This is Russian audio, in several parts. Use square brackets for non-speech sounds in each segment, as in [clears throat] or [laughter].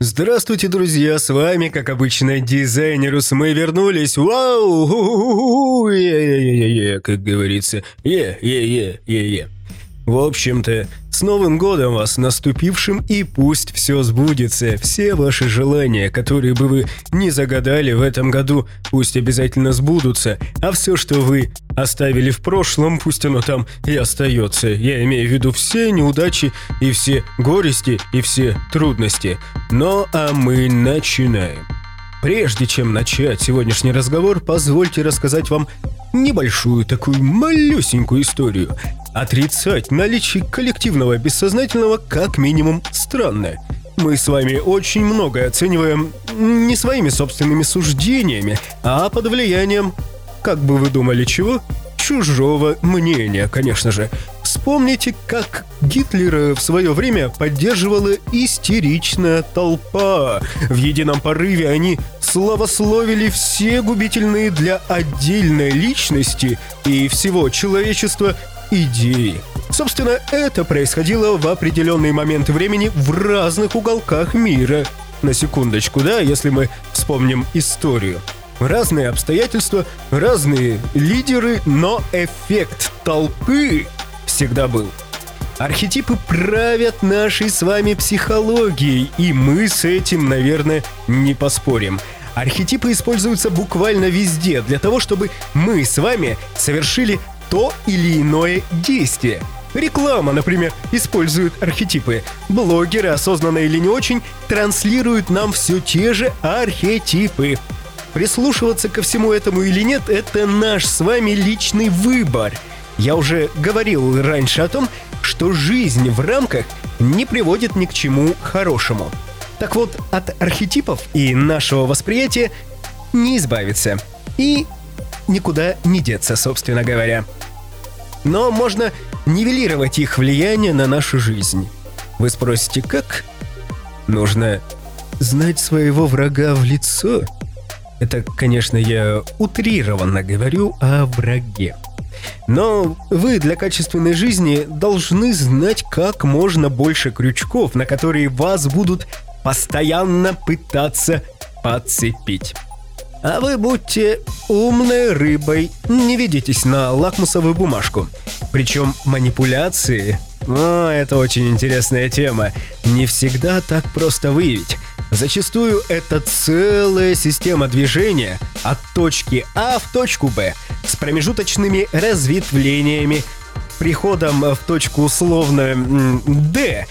Здравствуйте, друзья, с вами, как обычно, Дизайнерус. Мы вернулись. Вау! Е-е-е-е, как говорится. Е-е-е-е-е. В общем-то, с Новым годом вас наступившим и пусть все сбудется. Все ваши желания, которые бы вы не загадали в этом году, пусть обязательно сбудутся. А все, что вы оставили в прошлом, пусть оно там и остается. Я имею в виду все неудачи и все горести и все трудности. Но а мы начинаем. Прежде чем начать сегодняшний разговор, позвольте рассказать вам небольшую такую малюсенькую историю. Отрицать наличие коллективного бессознательного как минимум странно. Мы с вами очень многое оцениваем не своими собственными суждениями, а под влиянием, как бы вы думали, чего? Чужого мнения, конечно же. Вспомните, как Гитлера в свое время поддерживала истеричная толпа. В едином порыве они славословили все губительные для отдельной личности и всего человечества идеи. Собственно, это происходило в определенные моменты времени в разных уголках мира. На секундочку, да, если мы вспомним историю. Разные обстоятельства, разные лидеры, но эффект толпы всегда был. Архетипы правят нашей с вами психологией, и мы с этим, наверное, не поспорим. Архетипы используются буквально везде для того, чтобы мы с вами совершили то или иное действие. Реклама, например, использует архетипы. Блогеры, осознанно или не очень, транслируют нам все те же архетипы. Прислушиваться ко всему этому или нет – это наш с вами личный выбор. Я уже говорил раньше о том, что жизнь в рамках не приводит ни к чему хорошему. Так вот, от архетипов и нашего восприятия не избавиться. И никуда не деться, собственно говоря. Но можно нивелировать их влияние на нашу жизнь. Вы спросите, как? Нужно знать своего врага в лицо. Это, конечно, я утрированно говорю о враге. Но вы для качественной жизни должны знать как можно больше крючков, на которые вас будут постоянно пытаться подцепить. А вы будьте умной рыбой, не ведитесь на лакмусовую бумажку. Причем манипуляции... О, это очень интересная тема. Не всегда так просто выявить. Зачастую это целая система движения от точки А в точку Б с промежуточными разветвлениями, приходом в точку условно D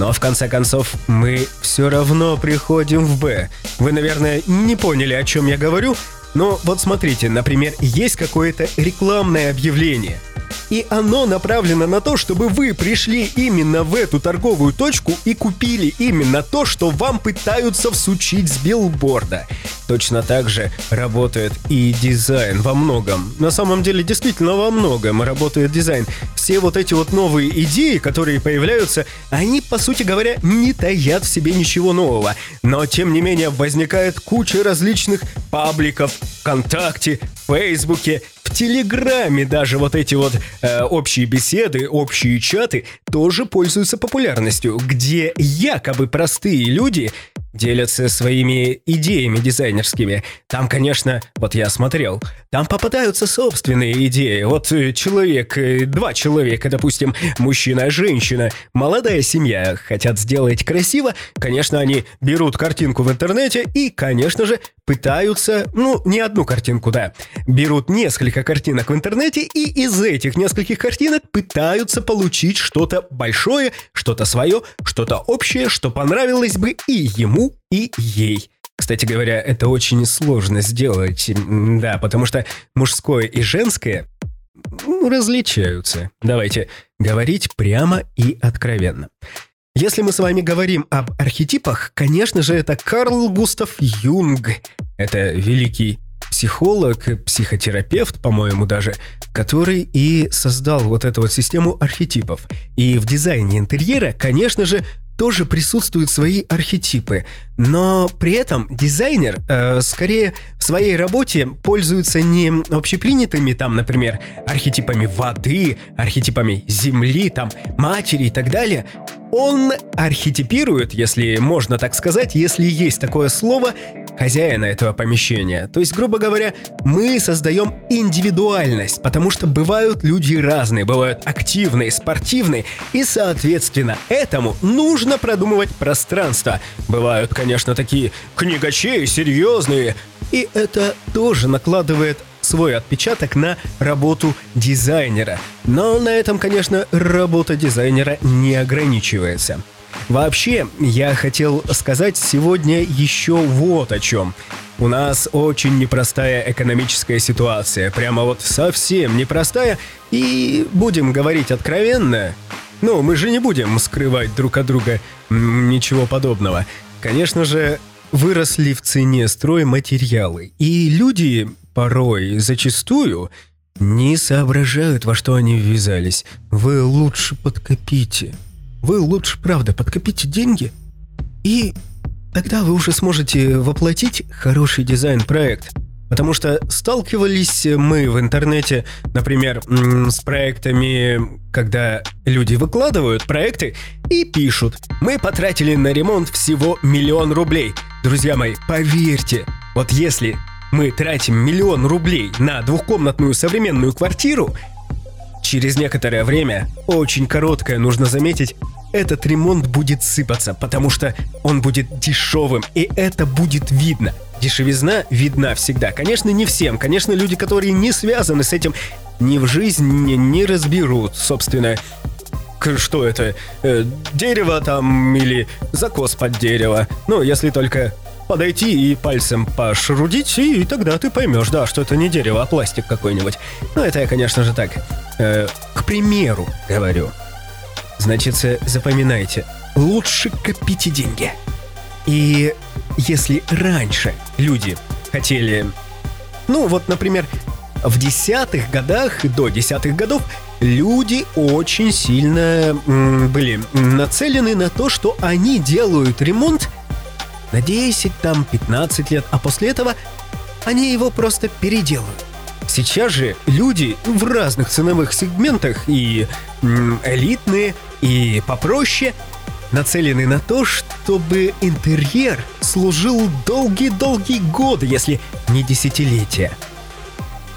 но в конце концов мы все равно приходим в Б. Вы, наверное, не поняли, о чем я говорю, но вот смотрите, например, есть какое-то рекламное объявление – и оно направлено на то, чтобы вы пришли именно в эту торговую точку и купили именно то, что вам пытаются всучить с билборда. Точно так же работает и дизайн во многом. На самом деле, действительно во многом работает дизайн. Все вот эти вот новые идеи, которые появляются, они, по сути говоря, не таят в себе ничего нового. Но, тем не менее, возникает куча различных пабликов ВКонтакте, Фейсбуке, в Телеграме даже вот эти вот э, общие беседы, общие чаты тоже пользуются популярностью, где якобы простые люди делятся своими идеями дизайнерскими. Там, конечно, вот я смотрел, там попадаются собственные идеи. Вот э, человек, э, два человека, допустим, мужчина, женщина, молодая семья хотят сделать красиво. Конечно, они берут картинку в интернете и, конечно же, пытаются, ну, не одну картинку, да, берут несколько картинок в интернете и из этих нескольких картинок пытаются получить что-то большое, что-то свое, что-то общее, что понравилось бы и ему, и ей. Кстати говоря, это очень сложно сделать, да, потому что мужское и женское ну, различаются. Давайте говорить прямо и откровенно. Если мы с вами говорим об архетипах, конечно же, это Карл Густав Юнг. Это великий психолог, психотерапевт, по-моему, даже, который и создал вот эту вот систему архетипов. И в дизайне интерьера, конечно же, тоже присутствуют свои архетипы, но при этом дизайнер э, скорее в своей работе пользуется не общепринятыми там, например, архетипами воды, архетипами земли, там, матери и так далее. Он архетипирует, если можно так сказать, если есть такое слово, хозяина этого помещения. То есть, грубо говоря, мы создаем индивидуальность, потому что бывают люди разные, бывают активные, спортивные, и, соответственно, этому нужно продумывать пространство. Бывают, конечно, такие книгачей серьезные, и это тоже накладывает свой отпечаток на работу дизайнера. Но на этом, конечно, работа дизайнера не ограничивается. Вообще, я хотел сказать сегодня еще вот о чем. У нас очень непростая экономическая ситуация, прямо вот совсем непростая, и будем говорить откровенно, ну, мы же не будем скрывать друг от друга ничего подобного. Конечно же, выросли в цене стройматериалы, и люди порой, зачастую, не соображают, во что они ввязались. Вы лучше подкопите. Вы лучше, правда, подкопите деньги, и тогда вы уже сможете воплотить хороший дизайн-проект. Потому что сталкивались мы в интернете, например, с проектами, когда люди выкладывают проекты и пишут «Мы потратили на ремонт всего миллион рублей». Друзья мои, поверьте, вот если мы тратим миллион рублей на двухкомнатную современную квартиру, Через некоторое время, очень короткое, нужно заметить, этот ремонт будет сыпаться, потому что он будет дешевым, и это будет видно. Дешевизна видна всегда. Конечно, не всем. Конечно, люди, которые не связаны с этим, ни в жизни не разберут, собственно, что это, э, дерево там или закос под дерево. Ну, если только подойти и пальцем пошрудить, и тогда ты поймешь, да, что это не дерево, а пластик какой-нибудь. Ну, это я, конечно же, так, э, к примеру говорю. Значит, запоминайте, лучше копите деньги. И если раньше люди хотели, ну вот, например, в десятых годах, до десятых годов, люди очень сильно м, были нацелены на то, что они делают ремонт на 10, там, 15 лет, а после этого они его просто переделают. Сейчас же люди в разных ценовых сегментах и элитные, и попроще нацелены на то, чтобы интерьер служил долгие-долгие годы, если не десятилетия.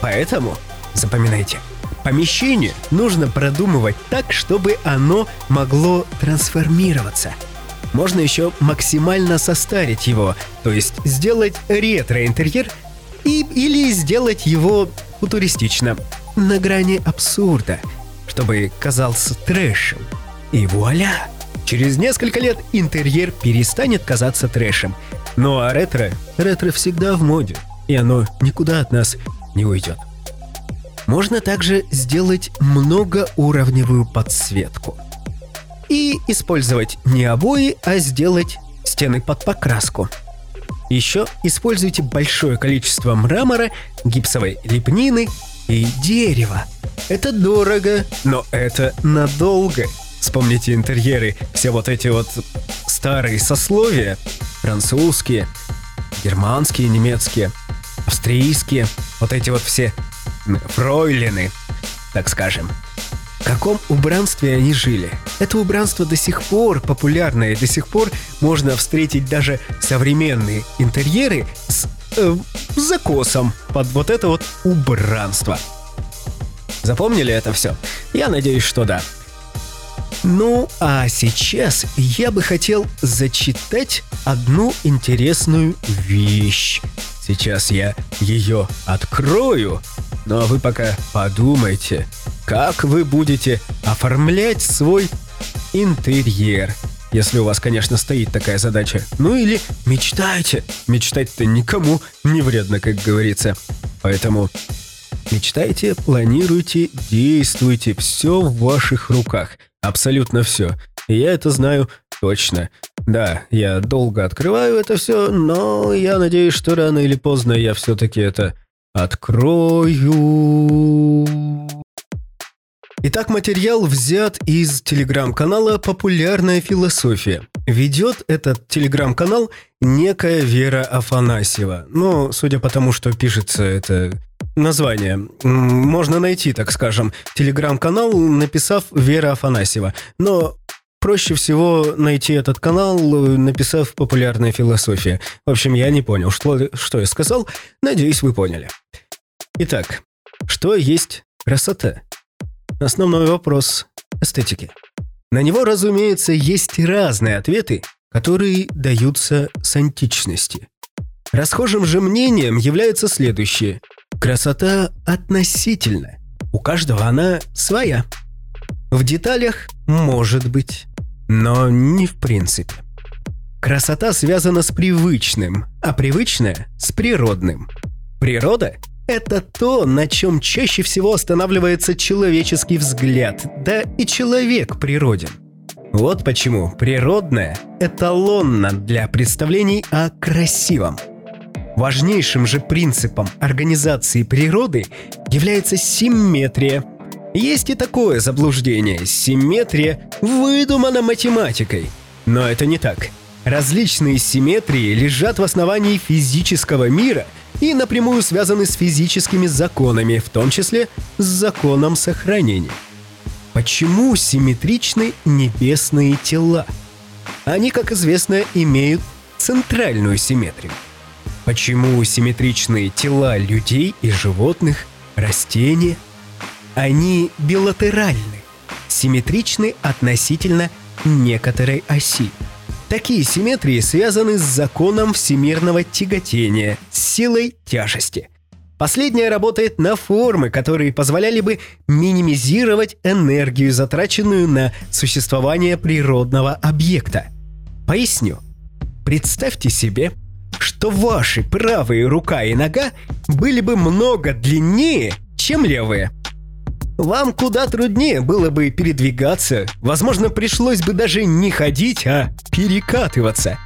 Поэтому, запоминайте, помещение нужно продумывать так, чтобы оно могло трансформироваться – можно еще максимально состарить его, то есть сделать ретро-интерьер и, или сделать его футуристично, на грани абсурда, чтобы казался трэшем. И вуаля! Через несколько лет интерьер перестанет казаться трэшем. Ну а ретро? Ретро всегда в моде, и оно никуда от нас не уйдет. Можно также сделать многоуровневую подсветку – и использовать не обои, а сделать стены под покраску. Еще используйте большое количество мрамора, гипсовой лепнины и дерева. Это дорого, но это надолго. Вспомните интерьеры, все вот эти вот старые сословия, французские, германские, немецкие, австрийские, вот эти вот все фройлины, так скажем каком убранстве они жили. Это убранство до сих пор популярное, до сих пор можно встретить даже современные интерьеры с э, закосом под вот это вот убранство. Запомнили это все? Я надеюсь, что да. Ну, а сейчас я бы хотел зачитать одну интересную вещь. Сейчас я ее открою, но вы пока подумайте, как вы будете оформлять свой интерьер. Если у вас, конечно, стоит такая задача. Ну или мечтайте. Мечтать-то никому не вредно, как говорится. Поэтому мечтайте, планируйте, действуйте. Все в ваших руках. Абсолютно все. я это знаю точно. Да, я долго открываю это все, но я надеюсь, что рано или поздно я все-таки это открою. Итак, материал взят из телеграм-канала «Популярная философия». Ведет этот телеграм-канал некая Вера Афанасьева. Но, судя по тому, что пишется это название, можно найти, так скажем, телеграм-канал, написав Вера Афанасьева. Но проще всего найти этот канал, написав «Популярная философия». В общем, я не понял, что, что я сказал. Надеюсь, вы поняли. Итак, что есть красота? Основной вопрос эстетики. На него, разумеется, есть разные ответы, которые даются с античности. Расхожим же мнением является следующее. Красота относительна. У каждого она своя. В деталях может быть, но не в принципе. Красота связана с привычным, а привычное – с природным. Природа это то, на чем чаще всего останавливается человеческий взгляд, да и человек природен. Вот почему природное эталонно для представлений о красивом. Важнейшим же принципом организации природы является симметрия. Есть и такое заблуждение – симметрия выдумана математикой. Но это не так. Различные симметрии лежат в основании физического мира – и напрямую связаны с физическими законами, в том числе с законом сохранения. Почему симметричны небесные тела? Они, как известно, имеют центральную симметрию. Почему симметричные тела людей и животных, растения? Они билатеральны, симметричны относительно некоторой оси – Такие симметрии связаны с законом всемирного тяготения, с силой тяжести. Последняя работает на формы, которые позволяли бы минимизировать энергию, затраченную на существование природного объекта. Поясню. Представьте себе, что ваши правые рука и нога были бы много длиннее, чем левые. Вам куда труднее было бы передвигаться, возможно, пришлось бы даже не ходить, а перекатываться.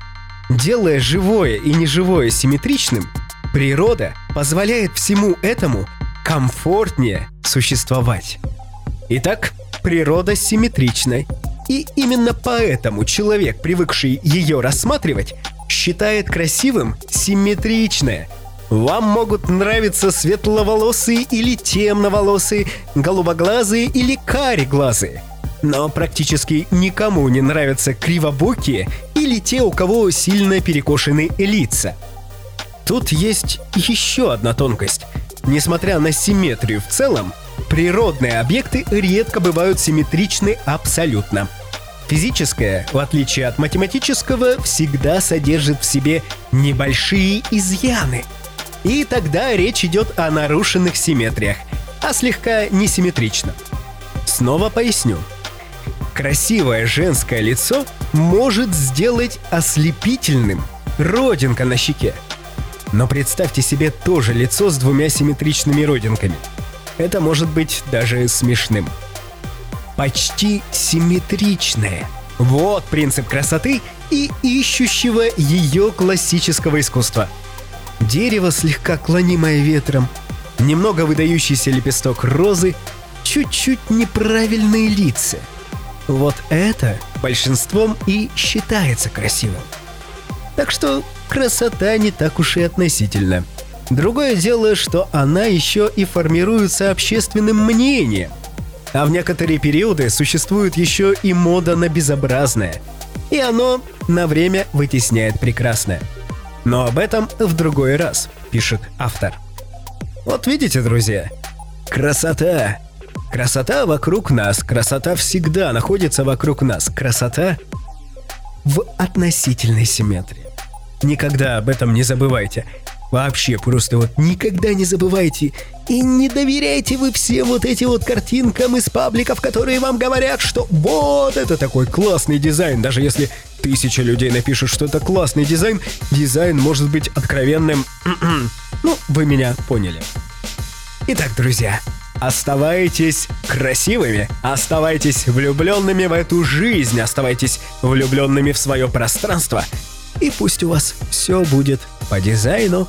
Делая живое и неживое симметричным, природа позволяет всему этому комфортнее существовать. Итак, природа симметрична, и именно поэтому человек, привыкший ее рассматривать, считает красивым симметричное – вам могут нравиться светловолосые или темноволосые, голубоглазые или кареглазые. Но практически никому не нравятся кривобокие или те, у кого сильно перекошены лица. Тут есть еще одна тонкость. Несмотря на симметрию в целом, природные объекты редко бывают симметричны абсолютно. Физическое, в отличие от математического, всегда содержит в себе небольшие изъяны – и тогда речь идет о нарушенных симметриях, а слегка несимметрично. Снова поясню. Красивое женское лицо может сделать ослепительным родинка на щеке. Но представьте себе тоже лицо с двумя симметричными родинками. Это может быть даже смешным. Почти симметричное. Вот принцип красоты и ищущего ее классического искусства – Дерево, слегка клонимое ветром, немного выдающийся лепесток розы, чуть-чуть неправильные лица. Вот это большинством и считается красивым. Так что красота не так уж и относительна. Другое дело, что она еще и формируется общественным мнением. А в некоторые периоды существует еще и мода на безобразное. И оно на время вытесняет прекрасное – но об этом в другой раз, пишет автор. Вот видите, друзья, красота. Красота вокруг нас, красота всегда находится вокруг нас. Красота в относительной симметрии. Никогда об этом не забывайте. Вообще, просто вот никогда не забывайте и не доверяйте вы всем вот эти вот картинкам из пабликов, которые вам говорят, что вот это такой классный дизайн. Даже если тысяча людей напишут, что это классный дизайн, дизайн может быть откровенным. [clears throat] ну, вы меня поняли. Итак, друзья, оставайтесь красивыми, оставайтесь влюбленными в эту жизнь, оставайтесь влюбленными в свое пространство – и пусть у вас все будет по дизайну